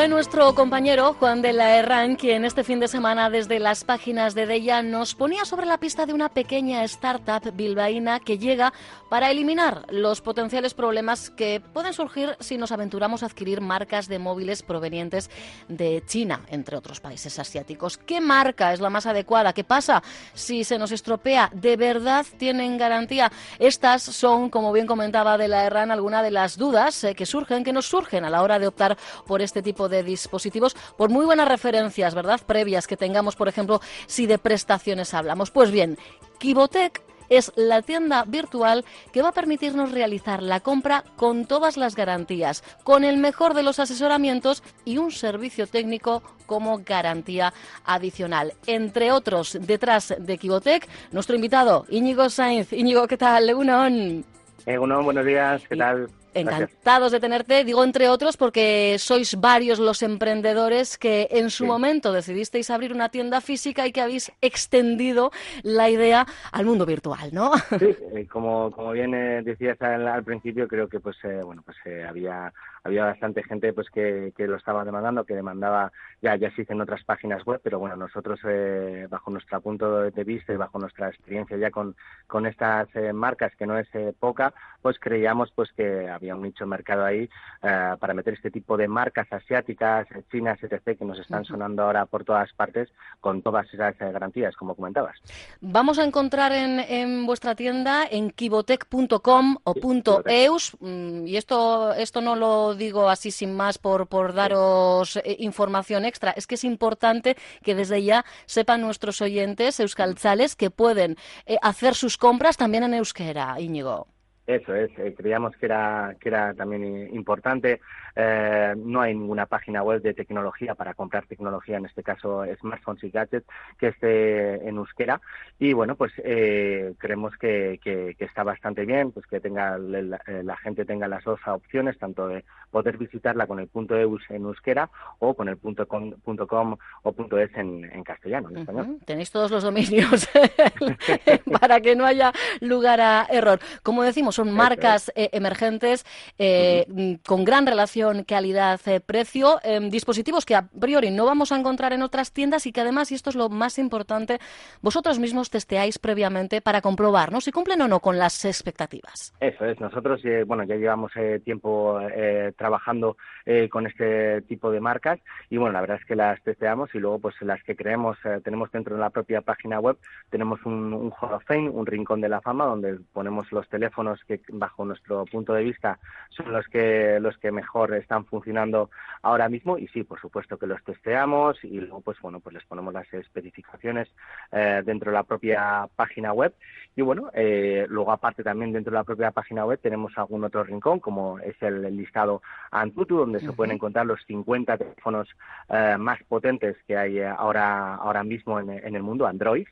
Fue nuestro compañero Juan de la Herrán quien este fin de semana desde las páginas de Deya nos ponía sobre la pista de una pequeña startup bilbaína que llega para eliminar los potenciales problemas que pueden surgir si nos aventuramos a adquirir marcas de móviles provenientes de China, entre otros países asiáticos. ¿Qué marca es la más adecuada? ¿Qué pasa si se nos estropea? ¿De verdad tienen garantía? Estas son, como bien comentaba de la Herrán, algunas de las dudas eh, que surgen, que nos surgen a la hora de optar por este tipo de dispositivos, por muy buenas referencias, ¿verdad? Previas que tengamos, por ejemplo, si de prestaciones hablamos. Pues bien, Kibotec es la tienda virtual que va a permitirnos realizar la compra con todas las garantías, con el mejor de los asesoramientos y un servicio técnico como garantía adicional. Entre otros, detrás de Kibotec, nuestro invitado, Íñigo Sainz. Íñigo, ¿qué tal? Legunón. Legunón, buenos días, ¿qué tal? Encantados de tenerte, digo entre otros porque sois varios los emprendedores que en su momento decidisteis abrir una tienda física y que habéis extendido la idea al mundo virtual, ¿no? Sí, eh, como, como bien eh, decías al, principio, creo que pues eh, bueno pues había había bastante gente pues que, que, lo estaba demandando, que demandaba, ya, ya se en otras páginas web, pero bueno, nosotros eh, bajo nuestro punto de vista y bajo nuestra experiencia ya con, con estas eh, marcas, que no es eh, poca, pues creíamos pues que había un nicho de mercado ahí para meter este tipo de marcas asiáticas, chinas, etc., que nos están sonando ahora por todas partes con todas esas garantías, como comentabas. Vamos a encontrar en, en vuestra tienda en kibotec.com o .eus, mm, y esto, esto no lo digo así sin más por, por daros eh, información extra, es que es importante que desde ya sepan nuestros oyentes euskaltzales que pueden eh, hacer sus compras también en euskera, Íñigo. Eso es, eh, creíamos que era, que era también importante. Eh, no hay ninguna página web de tecnología para comprar tecnología, en este caso smartphones y gadgets, que esté en euskera. Y bueno, pues eh, creemos que, que, está bastante bien, pues que tenga la, gente tenga las dos opciones, tanto de poder visitarla con el punto eus en euskera o con el punto com, punto com o punto es en, en castellano, en español. Tenéis todos los dominios para que no haya lugar a error. Como decimos, son marcas eh, emergentes eh, mm, con gran relación calidad-precio, eh, dispositivos que a priori no vamos a encontrar en otras tiendas y que además, y esto es lo más importante, vosotros mismos testeáis previamente para comprobar ¿no? si cumplen o no con las expectativas. Eso es, nosotros bueno ya llevamos tiempo trabajando con este tipo de marcas y bueno, la verdad es que las testeamos y luego pues las que creemos tenemos dentro de la propia página web, tenemos un, un Hall of Fame, un rincón de la fama donde ponemos los teléfonos que bajo nuestro punto de vista son los que los que mejor están funcionando ahora mismo. Y sí por supuesto que los testeamos y luego pues bueno pues les ponemos las especificaciones eh, dentro de la propia página web. Y bueno eh, luego aparte también dentro de la propia página web tenemos algún otro rincón como es el, listado Antutu donde se pueden encontrar los 50 teléfonos eh, más potentes que hay ahora ahora mismo en, en el mundo Android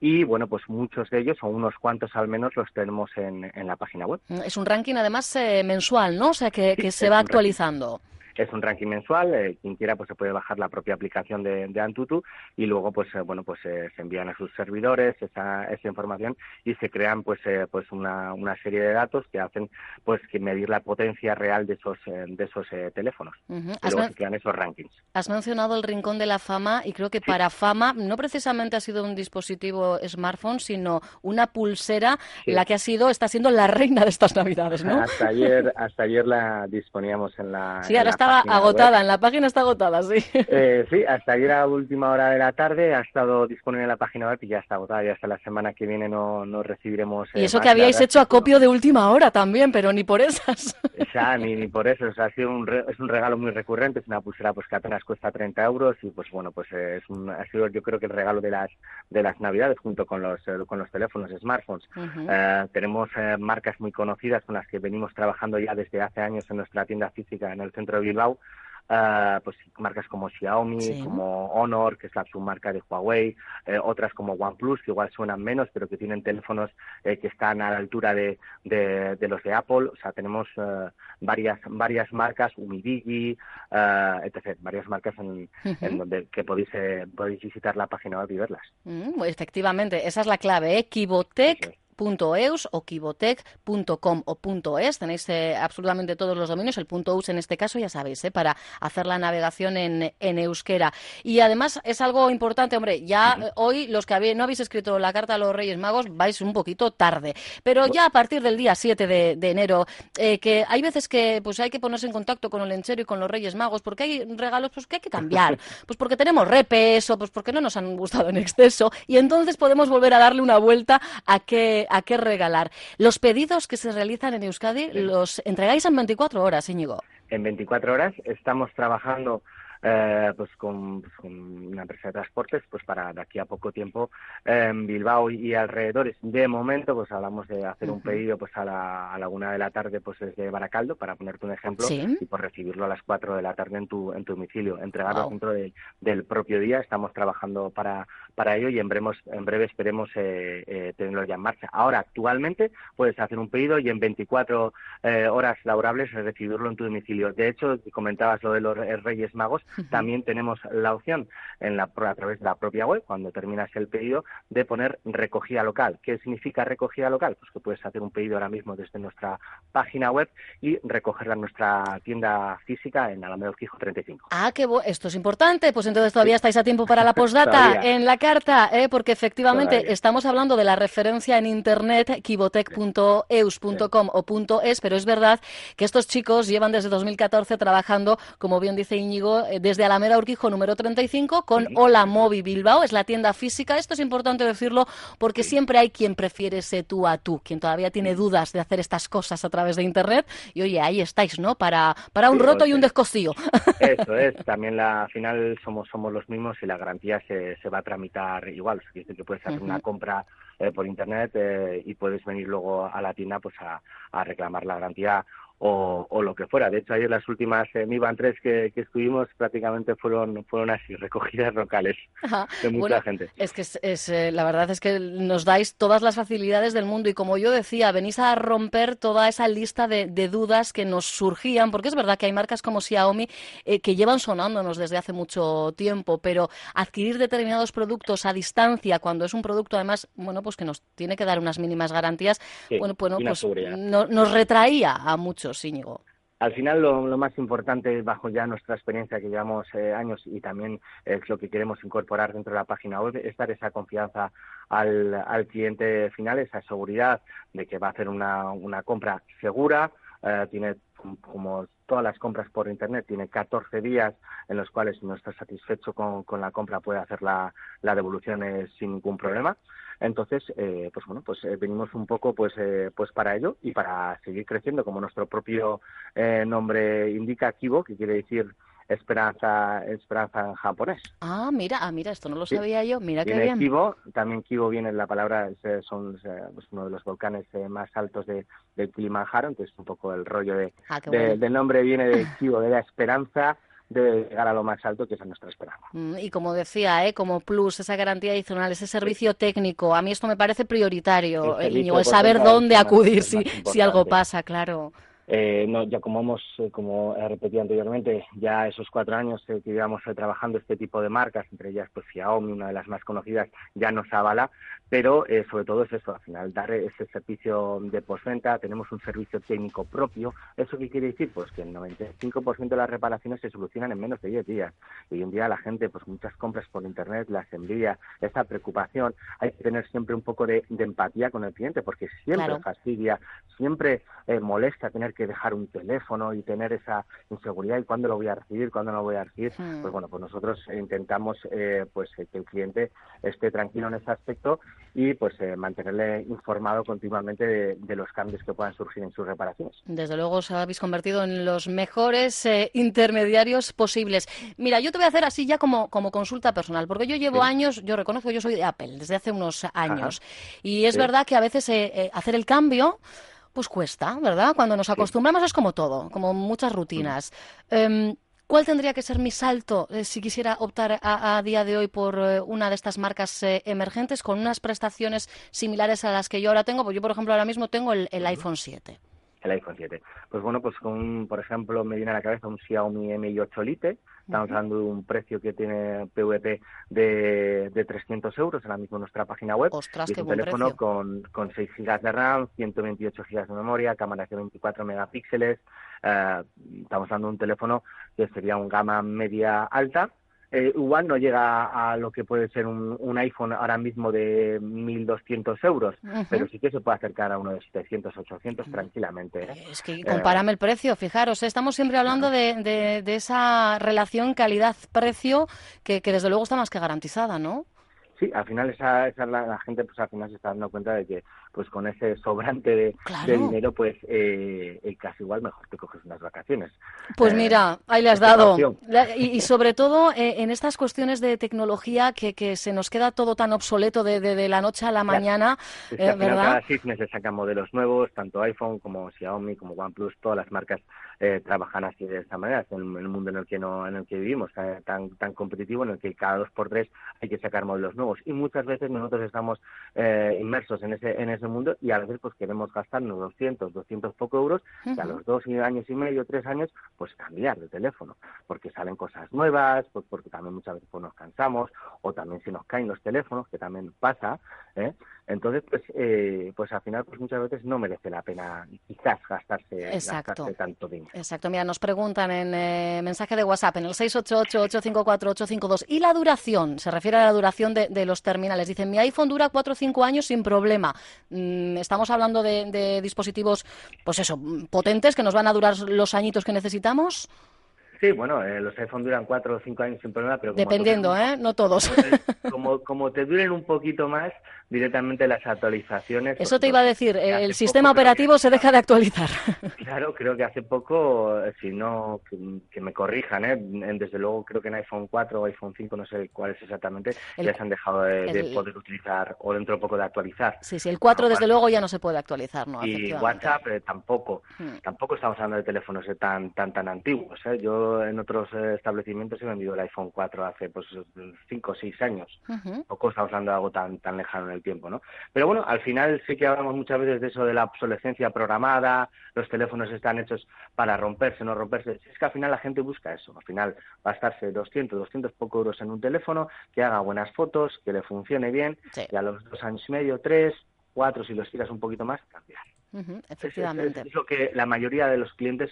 y bueno, pues muchos de ellos, o unos cuantos al menos, los tenemos en, en la página web. Es un ranking además eh, mensual, ¿no? O sea, que, que se va actualizando es un ranking mensual, eh, quien quiera pues se puede bajar la propia aplicación de, de Antutu y luego pues eh, bueno pues se envían a sus servidores esa, esa información y se crean pues pues una, una serie de datos que hacen pues que medir la potencia real de esos de esos teléfonos y luego se crean esos rankings. Has mencionado el rincón de la fama y creo que para fama no precisamente ha sido un dispositivo smartphone sino una pulsera la que ha sido está siendo la reina de estas navidades, ¿no? Hasta ayer hasta ayer la disponíamos en la Sí, ahora está agotada, en la página está agotada, sí. Eh, sí, hasta ayer a última hora de la tarde ha estado disponible en la página web y ya está agotada. Y hasta la semana que viene no, no recibiremos. y eso que habíais hecho acopio de última hora también, pero ni por esas. Ya, ni, ni por eso. O sea, ha sido un es un regalo muy recurrente. Es una pulsera pues que apenas cuesta 30 euros y pues bueno, pues es un, ha sido yo creo que el regalo de las de las navidades junto con los con los teléfonos smartphones. Eh, tenemos eh, marcas muy conocidas con las que venimos trabajando ya desde hace años en nuestra tienda física en el centro de Bilbao Uh, pues marcas como Xiaomi, como Honor, que es la submarca de Huawei, eh, otras como OnePlus, que igual suenan menos, pero que tienen teléfonos eh, que están a la altura de, de, los de Apple. O sea, tenemos uh, varias varias marcas, Umidigi, uh, etc. Varias marcas en, en donde que podéis, eh, podéis visitar la página web y verlas. Mm, efectivamente, esa es la clave, ¿eh? Kibotech.eus o kibotech.com o .es. Tenéis eh, absolutamente todos los dominios, el .eus en este caso, ya sabéis, eh, para hacer la navegación en, euskera. Y además es algo importante, hombre, ya hoy los que no habéis escrito la carta a los Reyes Magos vais un poquito tarde, pero ya a partir del día 7 de, enero, eh, que hay veces que pues hay que ponerse en contacto con el lenchero y con los Reyes Magos, porque hay regalos pues, que hay que cambiar, pues porque tenemos repes o pues porque no nos han gustado en exceso, y entonces podemos volver a darle una vuelta a qué, a qué regalar. Los pedidos que se realizan en Euskadi los entregáis en 24 horas, Íñigo. En 24 horas estamos trabajando eh, pues, con, una empresa de transportes pues para de aquí a poco tiempo en Bilbao y, alrededores. De momento pues hablamos de hacer un pedido pues a la, a la una de la tarde pues desde Baracaldo para ponerte un ejemplo y por recibirlo a las cuatro de la tarde en tu, en tu domicilio, entregarlo dentro del propio día. Estamos trabajando para, para ello y en breve, en breve esperemos eh, eh, tenerlo ya en marcha. Ahora actualmente puedes hacer un pedido y en 24 horas laborables recibirlo en tu domicilio. De hecho, comentabas lo de los Reyes Magos, también tenemos la opción en la, a través de la propia web, cuando terminas el pedido, de poner recogida local. ¿Qué significa recogida local? Pues que puedes hacer un pedido ahora mismo desde nuestra página web y recogerla en nuestra tienda física en Alameda Quijo 35. Ah, qué esto es importante. Pues entonces todavía estáis a tiempo para la postdata en la carta, ¿eh? porque efectivamente estamos hablando de la referencia en internet kibotec.eus.com o .es, pero es verdad que estos chicos llevan desde 2014 trabajando, como bien dice Íñigo, eh, desde Alameda Urquijo número 35 con Hola Movi Bilbao, es la tienda física. Esto es importante decirlo porque siempre hay quien prefiere ese tú a tú, quien todavía tiene dudas de hacer estas cosas a través de Internet. Y oye, ahí estáis, ¿no? Para, para un roto y un descostillo. Eso es, también la, al final somos, somos los mismos y la garantía se, se va a tramitar igual. O sea, que puedes hacer una compra eh, por Internet eh, y puedes venir luego a la tienda pues a, a reclamar la garantía o, o, lo que fuera. De hecho, ayer las últimas eh, Mi Van 3 que, que, estuvimos prácticamente fueron, fueron así, recogidas locales de mucha gente. Es que es, eh, la verdad es que nos dais todas las facilidades del mundo y como yo decía, venís a romper toda esa lista de, de dudas que nos surgían, porque es verdad que hay marcas como Xiaomi eh, que llevan sonándonos desde hace mucho tiempo, pero adquirir determinados productos a distancia cuando es un producto además, bueno, pues que nos tiene que dar unas mínimas garantías, bueno, bueno pues no, nos retraía a muchos al final lo, más importante bajo ya nuestra experiencia que llevamos eh, años y también es lo que queremos incorporar dentro de la página web es dar esa confianza al, cliente final, esa seguridad de que va a hacer una, compra segura, eh, tiene como todas las compras por internet tiene 14 días en los cuales si no está satisfecho con, la compra puede hacer la, la devolución eh, sin ningún problema. Entonces, eh, pues bueno, pues eh, venimos un poco pues, pues para ello y para seguir creciendo, como nuestro propio nombre indica, Kibo, que quiere decir esperanza, esperanza en japonés. Ah, mira, ah, mira, esto no lo sabía yo, mira qué bien. Kibo, también Kibo viene la palabra, son pues uno de los volcanes más altos de, de Kilimanjaro, entonces un poco el rollo de, ah, del nombre viene de Kibo, de la esperanza de llegar a lo más alto, que es nuestra esperanza. Mm, y como decía, ¿eh? como plus, esa garantía adicional, ese servicio técnico, a mí esto me parece prioritario, el, el saber dónde acudir si, si algo pasa, claro. Eh, no, ya como hemos, eh, como he repetido anteriormente, ya esos cuatro años que llevamos trabajando este tipo de marcas, entre ellas pues Xiaomi, una de las más conocidas, ya nos avala, pero eh, sobre todo es eso, al final dar ese servicio de postventa, tenemos un servicio técnico propio, ¿eso qué quiere decir? Pues que el 95% de las reparaciones se solucionan en menos de 10 días, y hoy en día la gente, pues muchas compras por internet las envía, esa preocupación, hay que tener siempre un poco de, empatía con el cliente, porque siempre fastidia, siempre eh, molesta tener que dejar un teléfono y tener esa inseguridad, y cuándo lo voy a recibir, cuándo no lo voy a recibir, hmm. pues bueno, pues nosotros intentamos eh, pues que el cliente esté tranquilo en ese aspecto y pues eh, mantenerle informado continuamente de, los cambios que puedan surgir en sus reparaciones. Desde luego os habéis convertido en los mejores eh, intermediarios posibles. Mira, yo te voy a hacer así ya como, como consulta personal, porque yo llevo años, yo reconozco que yo soy de Apple desde hace unos años y es verdad que a veces eh, hacer el cambio pues cuesta, ¿verdad? Cuando nos acostumbramos es como todo, como muchas rutinas. Em, ¿Cuál tendría que ser mi salto eh, si quisiera optar a, día de hoy por eh, una de estas marcas eh, emergentes con unas prestaciones similares a las que yo ahora tengo? Pues yo, por ejemplo, ahora mismo tengo el, iPhone 7. El iPhone 7. Pues bueno, pues con, por ejemplo, me viene a la cabeza un Xiaomi Mi 8 Lite. Estamos hablando de un precio que tiene PVP de, de 300 euros ahora mismo en nuestra página web. Ostras, y es un teléfono precio. con, con 6 GB de RAM, 128 GB de memoria, cámara de 24 megapíxeles. Eh, estamos hablando de un teléfono que sería un gama media alta. Eh, igual no llega a lo que puede ser un, un iPhone ahora mismo de 1.200 euros, pero sí que se puede acercar a uno de 700, 800 tranquilamente. ¿eh? Es que compárame el precio, fijaros, ¿eh? estamos siempre hablando de, de- de esa relación calidad-precio que, que desde luego está más que garantizada, ¿no? Sí, al final esa, esa la, la gente pues al final se está dando cuenta de que pues con ese sobrante de, Claro. de dinero pues eh, eh, casi igual mejor te coges unas vacaciones. Pues Eh, mira, ahí le has dado. La- Y, y sobre todo eh, en estas cuestiones de tecnología que, que se nos queda todo tan obsoleto de, de- de la noche a la mañana, Es que eh, al final ¿verdad? cada seis meses sacan modelos nuevos, tanto iPhone como Xiaomi, como OnePlus, todas las marcas eh, trabajan así de esta manera, es en el mundo en el que no, en el que vivimos, eh, tan, tan competitivo, en el que cada dos por tres hay que sacar modelos nuevos. Y muchas veces nosotros estamos eh, inmersos en ese, en ese mundo y a veces pues queremos gastarnos 200, 200 poco euros y a los dos años y medio, tres años, pues cambiar de teléfono, porque salen cosas nuevas, pues porque también muchas veces pues, nos cansamos, o también se nos caen los teléfonos, que también pasa, ¿eh? Entonces, pues, eh, pues al final, pues muchas veces no merece la pena quizás gastarse, gastarse tanto dinero. Exacto, mira, nos preguntan en eh, mensaje de WhatsApp en el 688-854-852. ¿Y la duración? Se refiere a la duración de, de los terminales. Dicen, mi iPhone dura 4 o 5 años sin problema. Mm, estamos hablando de, de dispositivos, pues eso, potentes que nos van a durar los añitos que necesitamos. Sí, bueno, eh, los iPhone duran cuatro o cinco años sin problema, pero como Dependiendo, te- ¿eh? No todos. como, como te duren un poquito más, directamente las actualizaciones. Eso te iba a decir, el poco sistema que- operativo se deja de actualizar. Claro, creo que hace poco, eh, si no, que, que me corrijan, ¿eh? Desde luego creo que en iPhone 4 o iPhone 5, no sé cuál es exactamente, El- ya se han dejado de, poder utilizar o dentro de poco de actualizar. Sí, sí, el 4 Bueno, desde luego ya no se puede actualizar, ¿no? y. WhatsApp eh, tampoco. Hmm. Tampoco estamos hablando de teléfonos eh, tan tan tan antiguos. ¿eh? Yo en otros establecimientos he vendido el iPhone 4 hace pues 5 o 6 años. Ujú. Tampoco estamos hablando de algo tan tan lejano en el tiempo, ¿no? Pero bueno, al final sí que hablamos muchas veces de eso de la obsolescencia programada, los teléfonos están hechos para romperse, no romperse. Es que al final la gente busca eso. Al final gastarse 200, 200 poco euros en un teléfono, que haga buenas fotos, que le funcione bien, Sí. y a los dos años y medio, tres, cuatro, si los tiras un poquito más, cambiar. Ujú, Es- es- Efectivamente. Es, lo que la mayoría de los clientes,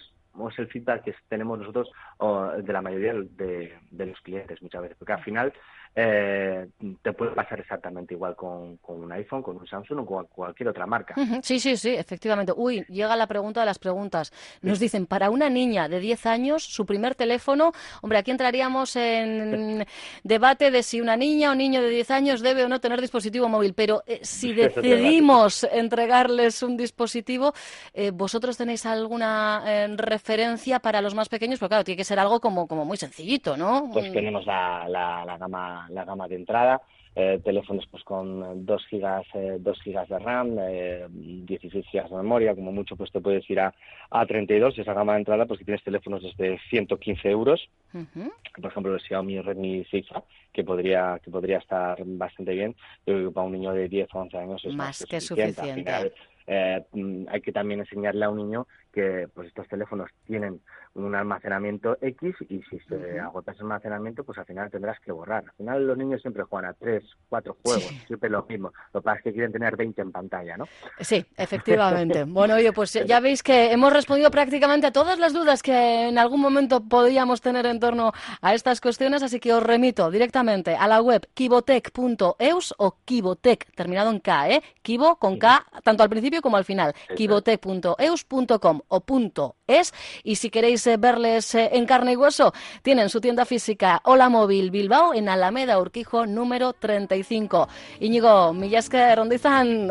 es el feedback que tenemos nosotros o de la mayoría de, de los clientes muchas veces, porque al final eh, te puede pasar exactamente igual con, con un iPhone, con un Samsung o con cualquier otra marca. Sí, sí, sí, efectivamente. Uy, llega la pregunta de las preguntas. Nos dicen, para una niña de 10 años, su primer teléfono, hombre, aquí entraríamos en debate de si una niña o niño de 10 años debe o no tener dispositivo móvil, pero eh, si decidimos entregarles un dispositivo, eh, ¿vosotros tenéis alguna eh, referencia para los más pequeños? Porque claro, tiene que ser algo como, como muy sencillito, ¿no? Pues Mm, tenemos la, la, la gama la gama de entrada, eh, teléfonos pues con 2 gigas, eh, 2 gigas de RAM, eh, 16 gigas de memoria, como mucho pues te puedes ir a, a 32, esa gama de entrada pues que tienes teléfonos desde 115 euros, ujú. por ejemplo el Xiaomi Redmi 6A, que podría que podría estar bastante bien, yo creo que para un niño de 10 o 11 años es Más que suficiente. final, eh, mm, hay que también enseñarle a un niño que pues estos teléfonos tienen un almacenamiento X y si se Ujú. agota ese almacenamiento pues al final tendrás que borrar. Al final los niños siempre juegan a tres, cuatro juegos, Sí. siempre lo mismo. Lo que pasa es que quieren tener 20 en pantalla, ¿no? Sí, efectivamente. Bueno, oye, pues ya veis que hemos respondido prácticamente a todas las dudas que en algún momento podíamos tener en torno a estas cuestiones, así que os remito directamente a la web kibotec.eus o kibotec, terminado en K, ¿eh? Kibo con K, tanto al principio como al final, es. kibotec.eus.com o punto .es, y si queréis verles eh, en carne y hueso, tienen su tienda física Hola Móvil Bilbao en Alameda Urquijo número 35. Íñigo, millaske rondizan.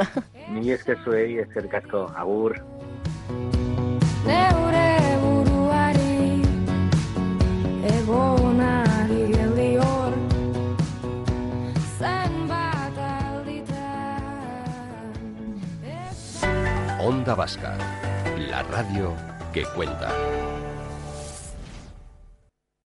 Ni es que soy, es el casco, agur. Onda Vasca, la radio que cuenta.